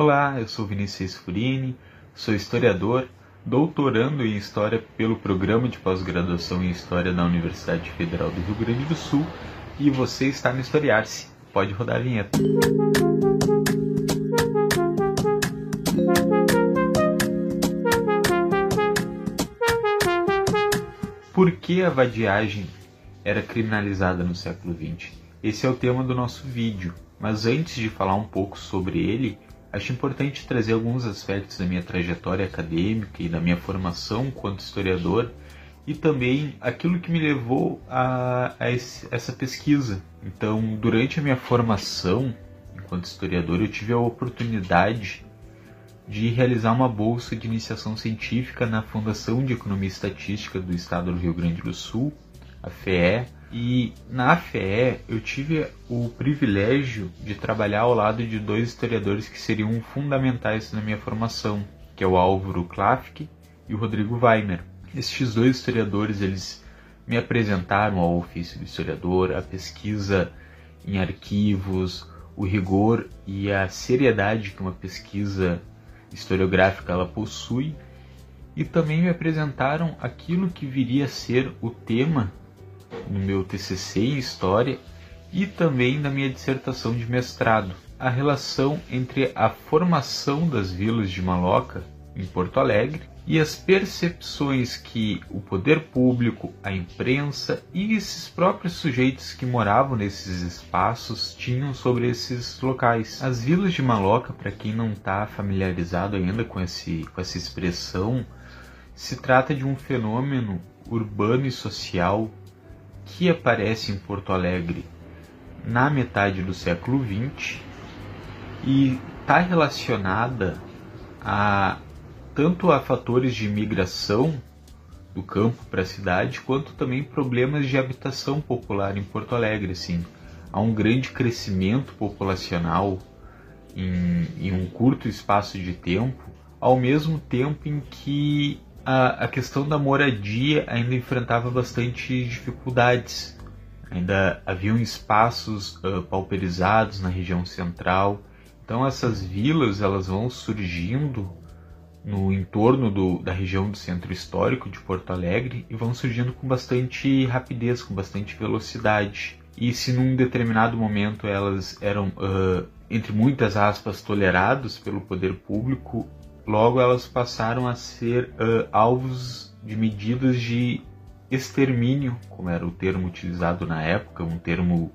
Olá, eu sou Vinícius Furini, sou historiador, doutorando em História pelo Programa de Pós-Graduação em História da Universidade Federal do Rio Grande do Sul e você está no Historiar-se. Pode rodar a vinheta. Por que a vadiagem era criminalizada no século XX? Esse é o tema do nosso vídeo, mas antes de falar um pouco sobre ele, acho importante trazer alguns aspectos da minha trajetória acadêmica e da minha formação enquanto historiador e também aquilo que me levou a, a esse, essa pesquisa. Então, durante a minha formação enquanto historiador, eu tive a oportunidade de realizar uma bolsa de iniciação científica na Fundação de Economia e Estatística do Estado do Rio Grande do Sul, a FEE, e na FE eu tive o privilégio de trabalhar ao lado de dois historiadores que seriam fundamentais na minha formação, que é o Álvaro Klafke e o Rodrigo Weiner. Estes dois historiadores eles me apresentaram ao ofício do historiador, a pesquisa em arquivos, o rigor e a seriedade que uma pesquisa historiográfica ela possui, e também me apresentaram aquilo que viria a ser o tema no meu TCC em História e também na minha dissertação de mestrado, a relação entre a formação das vilas de Maloca, em Porto Alegre, e as percepções que o poder público, a imprensa e esses próprios sujeitos que moravam nesses espaços tinham sobre esses locais. As vilas de Maloca, para quem não está familiarizado ainda com, esse, com essa expressão, se trata de um fenômeno urbano e social que aparece em Porto Alegre na metade do século XX e está relacionada a tanto a fatores de migração do campo para a cidade, quanto também problemas de habitação popular em Porto Alegre. Assim. Há um grande crescimento populacional em, em um curto espaço de tempo, ao mesmo tempo em que a, a questão da moradia ainda enfrentava bastante dificuldades. Ainda haviam espaços uh, pauperizados na região central. Então essas vilas elas vão surgindo no entorno do, da região do centro histórico de Porto Alegre e vão surgindo com bastante rapidez, com bastante velocidade. E se num determinado momento elas eram, uh, entre muitas aspas, toleradas pelo poder público, Logo, elas passaram a ser uh, alvos de medidas de extermínio, como era o termo utilizado na época, um termo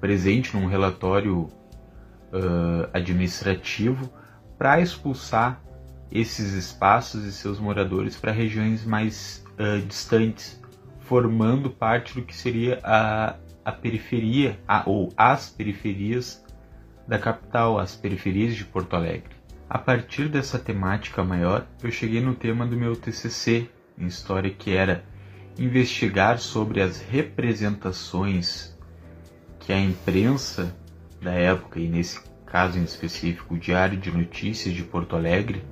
presente num relatório uh, administrativo, para expulsar esses espaços e seus moradores para regiões mais uh, distantes, formando parte do que seria a, a periferia, a, ou as periferias da capital, as periferias de Porto Alegre. A partir dessa temática maior, eu cheguei no tema do meu TCC em História, que era investigar sobre as representações que a imprensa da época, e nesse caso em específico o Diário de Notícias de Porto Alegre,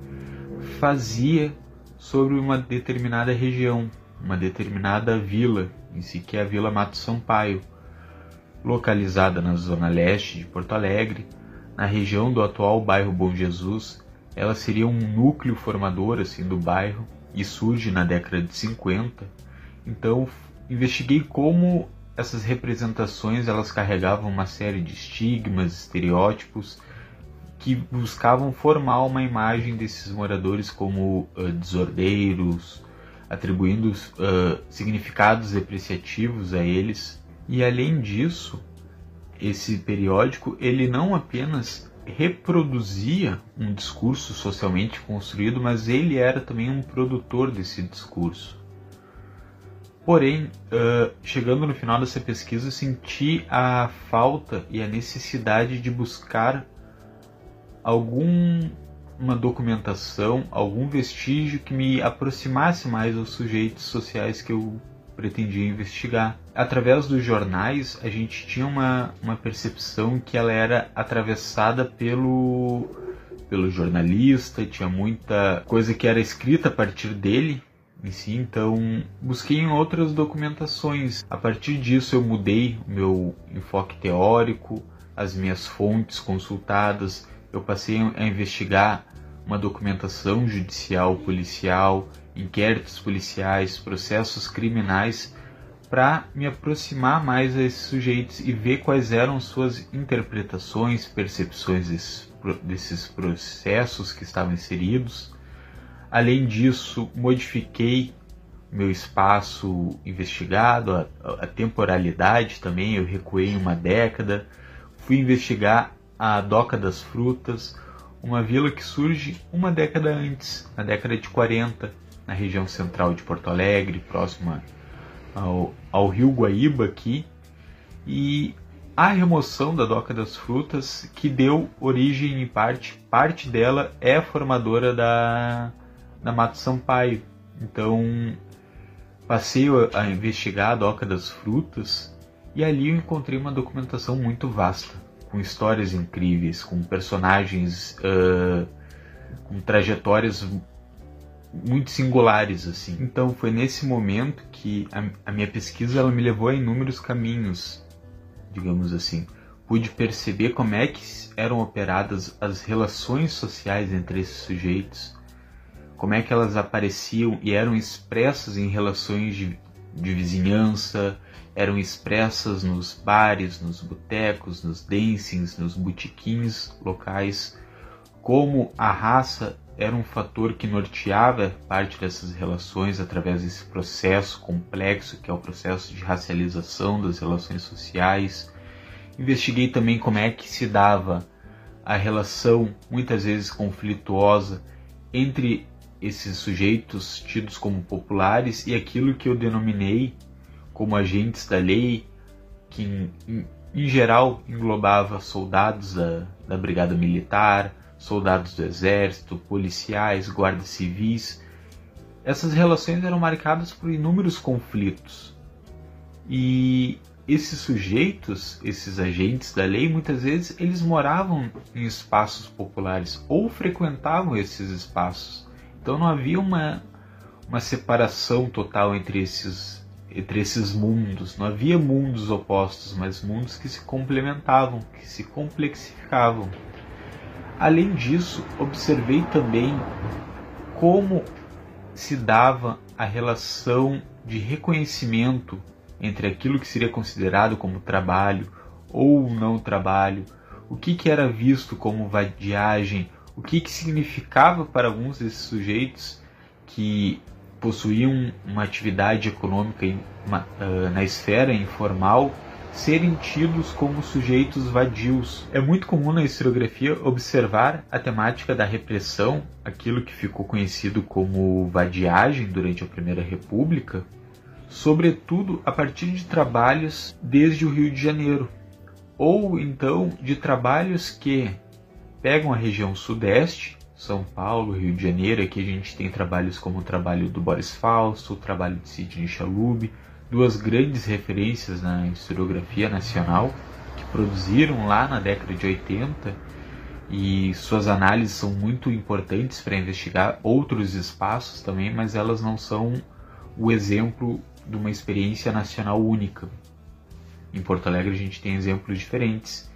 fazia sobre uma determinada região, uma determinada vila, em si que é a Vila Mato Sampaio, localizada na zona leste de Porto Alegre, na região do atual bairro Bom Jesus, ela seria um núcleo formador assim do bairro e surge na década de 50. Então, investiguei como essas representações elas carregavam uma série de estigmas, estereótipos que buscavam formar uma imagem desses moradores como uh, desordeiros, atribuindo uh, significados depreciativos a eles. E além disso, esse periódico ele não apenas reproduzia um discurso socialmente construído, mas ele era também um produtor desse discurso. Porém, uh, chegando no final dessa pesquisa, senti a falta e a necessidade de buscar alguma documentação, algum vestígio que me aproximasse mais aos sujeitos sociais que eu pretendia investigar. Através dos jornais, a gente tinha uma, uma percepção que ela era atravessada pelo, pelo jornalista, tinha muita coisa que era escrita a partir dele em si, então busquei em outras documentações. A partir disso eu mudei o meu enfoque teórico, as minhas fontes consultadas, eu passei a investigar uma documentação judicial, policial, inquéritos policiais, processos criminais, para me aproximar mais a esses sujeitos e ver quais eram suas interpretações, percepções desses, desses processos que estavam inseridos. Além disso, modifiquei meu espaço investigado, a, a temporalidade também, eu recuei uma década, fui investigar a Doca das Frutas, uma vila que surge uma década antes, na década de 40, na região central de Porto Alegre, próxima ao, ao rio Guaíba aqui, e a remoção da Doca das Frutas que deu origem em parte, parte dela é formadora da, da Mato Sampaio. Então passei a investigar a Doca das Frutas e ali eu encontrei uma documentação muito vasta com histórias incríveis, com personagens uh, com trajetórias muito singulares assim. Então foi nesse momento que a, a, minha pesquisa ela me levou a inúmeros caminhos, digamos assim. Pude perceber como é que eram operadas as relações sociais entre esses sujeitos, como é que elas apareciam e eram expressas em relações de, de vizinhança, eram expressas nos bares, nos botecos, nos dancings, nos botiquins locais, como a raça era um fator que norteava parte dessas relações através desse processo complexo que é o processo de racialização das relações sociais. Investiguei também como é que se dava a relação, muitas vezes conflituosa, entre esses sujeitos tidos como populares e aquilo que eu denominei como agentes da lei, que em, em, geral englobava soldados da, da Brigada Militar, soldados do Exército, policiais, guardas civis. Essas relações eram marcadas por inúmeros conflitos. E esses sujeitos, esses agentes da lei, muitas vezes eles moravam em espaços populares ou frequentavam esses espaços. Então não havia uma, uma separação total entre esses entre esses mundos. Não havia mundos opostos, mas mundos que se complementavam, que se complexificavam. Além disso, observei também como se dava a relação de reconhecimento entre aquilo que seria considerado como trabalho ou não trabalho, o que, que era visto como vadiagem, o que, que significava para alguns desses sujeitos que possuíam uma atividade econômica na esfera informal serem tidos como sujeitos vadios. É muito comum na historiografia observar a temática da repressão, aquilo que ficou conhecido como vadiagem durante a Primeira República, sobretudo a partir de trabalhos desde o Rio de Janeiro, ou então de trabalhos que pegam a região sudeste são Paulo, Rio de Janeiro. Aqui a gente tem trabalhos como o trabalho do Boris Fausto, o trabalho de Sidney Chalub, duas grandes referências na historiografia nacional que produziram lá na década de 80 e suas análises são muito importantes para investigar outros espaços também, mas elas não são o exemplo de uma experiência nacional única. Em Porto Alegre a gente tem exemplos diferentes.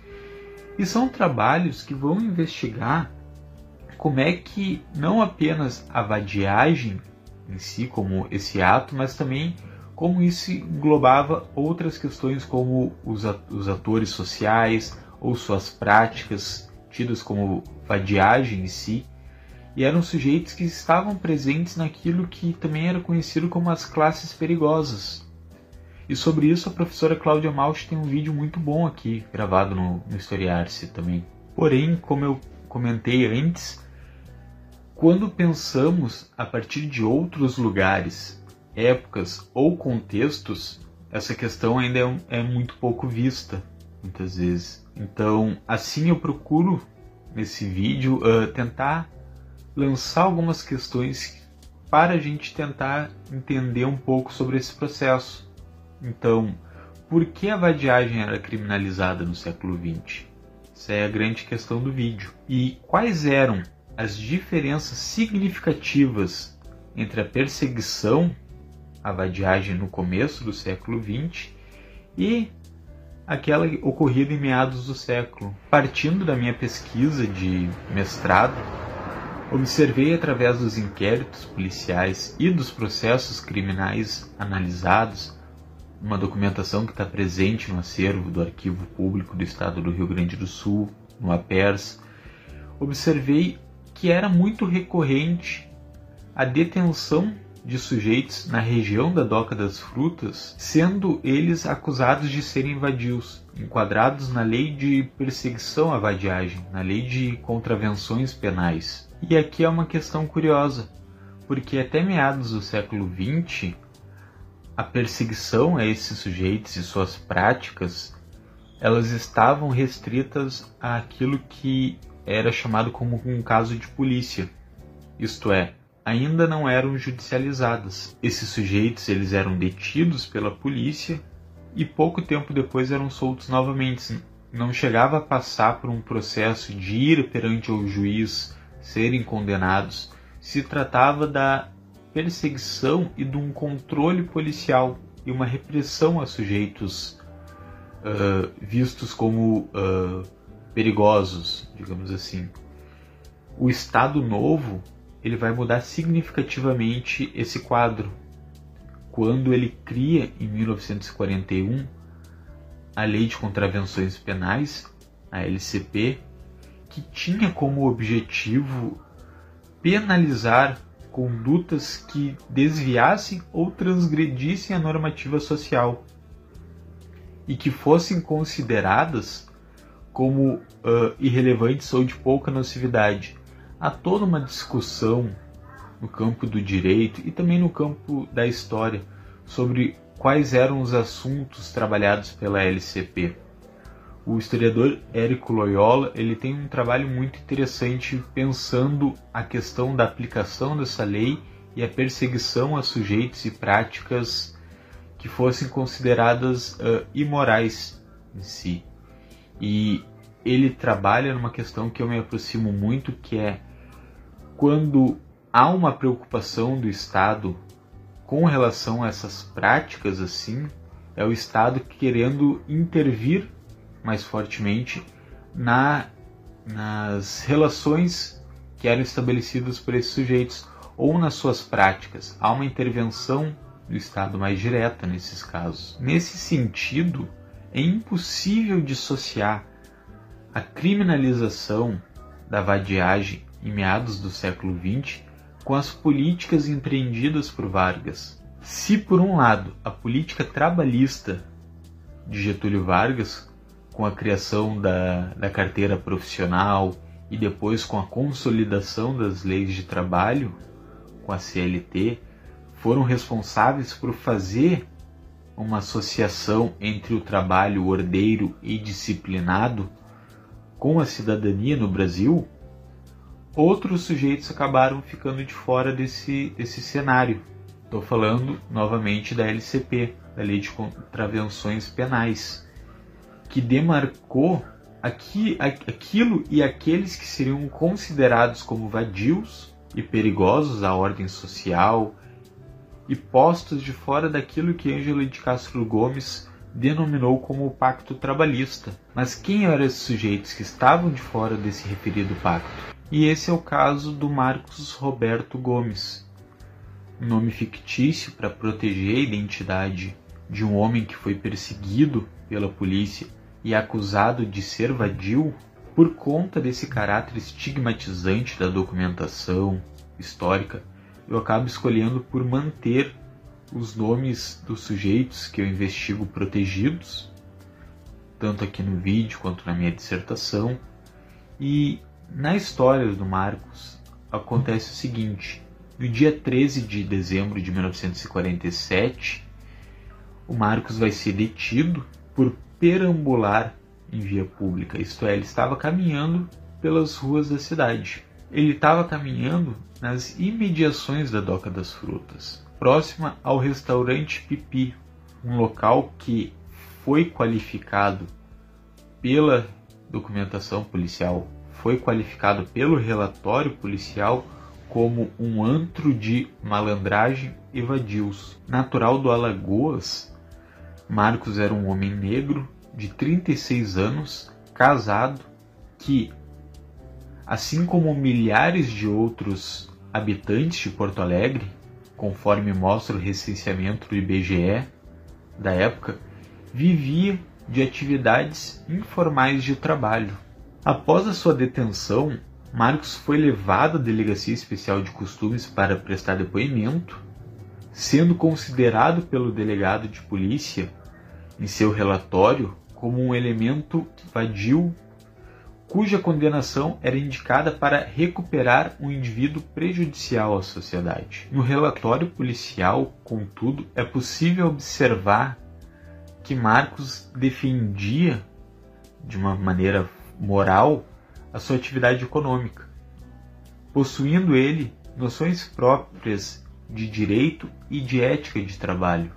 E são trabalhos que vão investigar como é que não apenas a vadiagem em si, como esse ato, mas também como isso englobava outras questões como os atores sociais ou suas práticas tidas como vadiagem em si, e eram sujeitos que estavam presentes naquilo que também era conhecido como as classes perigosas. E sobre isso a professora Cláudia Malch tem um vídeo muito bom aqui, gravado no, no Historiar-se também. Porém, como eu comentei antes, quando pensamos a partir de outros lugares, épocas ou contextos, essa questão ainda é, é muito pouco vista, muitas vezes. Então, assim eu procuro nesse vídeo uh, tentar lançar algumas questões para a gente tentar entender um pouco sobre esse processo. Então, por que a vadiagem era criminalizada no século XX? Essa é a grande questão do vídeo. E quais eram as diferenças significativas entre a perseguição à vadiagem no começo do século XX e aquela ocorrida em meados do século. Partindo da minha pesquisa de mestrado, observei através dos inquéritos policiais e dos processos criminais analisados, uma documentação que está presente no acervo do Arquivo Público do Estado do Rio Grande do Sul, no APERS, observei que era muito recorrente a detenção de sujeitos na região da Doca das Frutas, sendo eles acusados de serem vadios, enquadrados na lei de perseguição à vadiagem, na lei de contravenções penais. E aqui é uma questão curiosa, porque até meados do século XX, a perseguição a esses sujeitos e suas práticas, elas estavam restritas àquilo que era chamado como um caso de polícia, isto é, ainda não eram judicializadas. Esses sujeitos eles eram detidos pela polícia e pouco tempo depois eram soltos novamente. Não chegava a passar por um processo de ir perante o juiz, serem condenados. Se tratava da perseguição e de um controle policial e uma repressão a sujeitos uh, vistos como uh, perigosos, digamos assim. O Estado Novo ele vai mudar significativamente esse quadro quando ele cria em 1941 a Lei de Contravenções Penais, a LCP, que tinha como objetivo penalizar condutas que desviassem ou transgredissem a normativa social e que fossem consideradas como uh, irrelevantes ou de pouca nocividade. Há toda uma discussão no campo do direito e também no campo da história sobre quais eram os assuntos trabalhados pela LCP. O historiador Érico Loyola ele tem um trabalho muito interessante pensando a questão da aplicação dessa lei e a perseguição a sujeitos e práticas que fossem consideradas uh, imorais em si. E ele trabalha numa questão que eu me aproximo muito, que é quando há uma preocupação do Estado com relação a essas práticas assim, é o Estado querendo intervir mais fortemente na, nas relações que eram estabelecidas por esses sujeitos ou nas suas práticas. Há uma intervenção do Estado mais direta nesses casos. Nesse sentido, é impossível dissociar a criminalização da vadiagem em meados do século XX com as políticas empreendidas por Vargas. Se, por um lado, a política trabalhista de Getúlio Vargas, com a criação da, da carteira profissional e depois com a consolidação das leis de trabalho, com a CLT, foram responsáveis por fazer uma associação entre o trabalho ordeiro e disciplinado com a cidadania no Brasil, outros sujeitos acabaram ficando de fora desse, desse cenário. Estou falando novamente da LCP, da Lei de Contravenções Penais, que demarcou aqui, aquilo e aqueles que seriam considerados como vadios e perigosos à ordem social e postos de fora daquilo que Ângelo de Castro Gomes denominou como o Pacto Trabalhista. Mas quem eram esses sujeitos que estavam de fora desse referido pacto? E esse é o caso do Marcos Roberto Gomes, nome fictício para proteger a identidade de um homem que foi perseguido pela polícia e acusado de ser vadio por conta desse caráter estigmatizante da documentação histórica. Eu acabo escolhendo por manter os nomes dos sujeitos que eu investigo protegidos, tanto aqui no vídeo quanto na minha dissertação, e na história do Marcos, acontece o seguinte: no dia 13 de dezembro de 1947, o Marcos vai ser detido por perambular em via pública, isto é, ele estava caminhando pelas ruas da cidade. Ele estava caminhando nas imediações da Doca das Frutas, próxima ao restaurante Pipi, um local que foi qualificado pela documentação policial foi qualificado pelo relatório policial como um antro de malandragem e vadios. Natural do Alagoas, Marcos era um homem negro de 36 anos, casado, que, assim como milhares de outros habitantes de Porto Alegre, conforme mostra o recenseamento do IBGE da época, vivia de atividades informais de trabalho. Após a sua detenção, Marcos foi levado à Delegacia Especial de Costumes para prestar depoimento, sendo considerado pelo delegado de polícia em seu relatório como um elemento vadio cuja condenação era indicada para recuperar um indivíduo prejudicial à sociedade. No relatório policial, contudo, é possível observar que Marcos defendia de uma maneira moral a sua atividade econômica, possuindo ele noções próprias de direito e de ética de trabalho.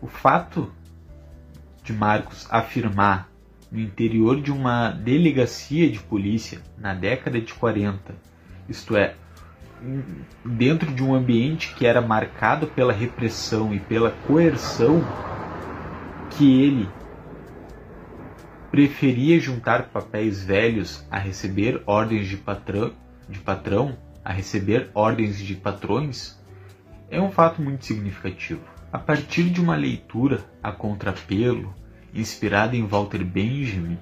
O fato de Marcos afirmar no interior de uma delegacia de polícia na década de 40, isto é, dentro de um ambiente que era marcado pela repressão e pela coerção, que ele preferia juntar papéis velhos a receber ordens de patrão, de patrão a receber ordens de patrões, é um fato muito significativo. A partir de uma leitura a contrapelo, inspirada em Walter Benjamin,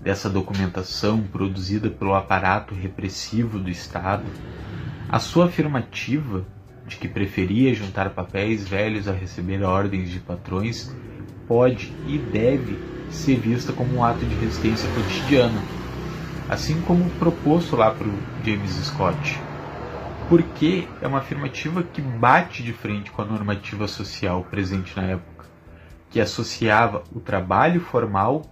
dessa documentação produzida pelo aparato repressivo do Estado, a sua afirmativa de que preferia juntar papéis velhos a receber ordens de patrões pode e deve ser vista como um ato de resistência cotidiana, assim como proposto lá para James Scott. Porque é uma afirmativa que bate de frente com a normativa social presente na época, que associava o trabalho formal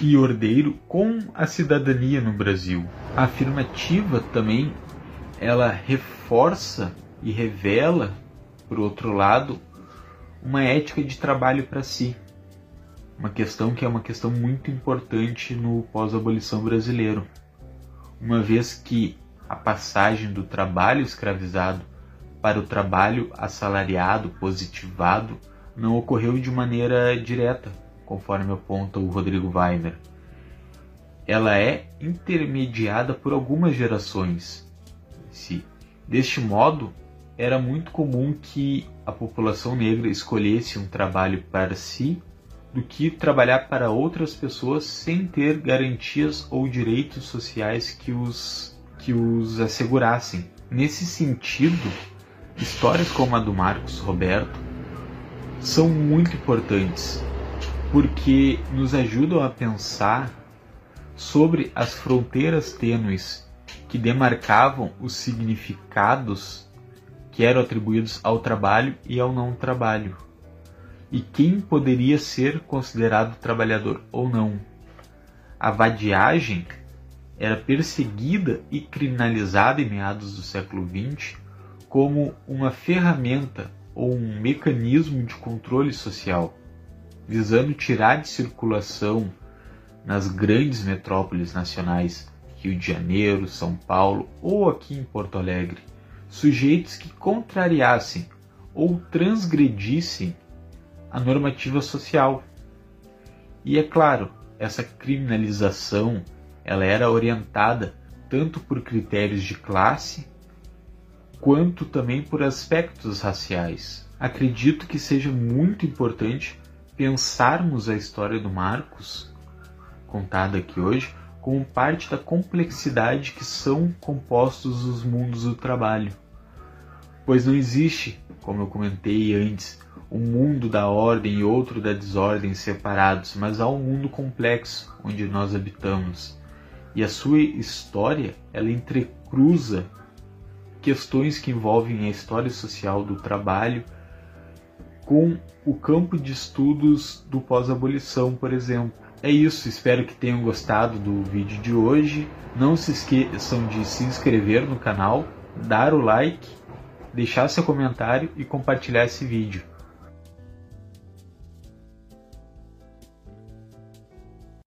e ordeiro com a cidadania no Brasil. A afirmativa também ela reforça e revela, por outro lado, uma ética de trabalho para si, uma questão que é uma questão muito importante no pós-abolição brasileiro, uma vez que a passagem do trabalho escravizado para o trabalho assalariado, positivado, não ocorreu de maneira direta, conforme aponta o Rodrigo Weiner. Ela é intermediada por algumas gerações. Se, deste modo, era muito comum que a população negra escolhesse um trabalho para si do que trabalhar para outras pessoas sem ter garantias ou direitos sociais que os, que os assegurassem. Nesse sentido, histórias como a do Marcos Roberto são muito importantes porque nos ajudam a pensar sobre as fronteiras tênues que demarcavam os significados que eram atribuídos ao trabalho e ao não trabalho e quem poderia ser considerado trabalhador ou não. A vadiagem era perseguida e criminalizada em meados do século XX como uma ferramenta ou um mecanismo de controle social, visando tirar de circulação nas grandes metrópoles nacionais, Rio de Janeiro, São Paulo ou aqui em Porto Alegre, sujeitos que contrariassem ou transgredissem a normativa social. E é claro, essa criminalização ela era orientada tanto por critérios de classe quanto também por aspectos raciais. Acredito que seja muito importante pensarmos a história do Marcos, contada aqui hoje, como parte da complexidade que são compostos os mundos do trabalho. Pois não existe, como eu comentei antes, um mundo da ordem e outro da desordem separados, mas há um mundo complexo onde nós habitamos. E a sua história, ela entrecruza questões que envolvem a história social do trabalho com o campo de estudos do pós-abolição, por exemplo. É isso, espero que tenham gostado do vídeo de hoje. Não se esqueçam de se inscrever no canal, dar o like, deixar seu comentário e compartilhar esse vídeo.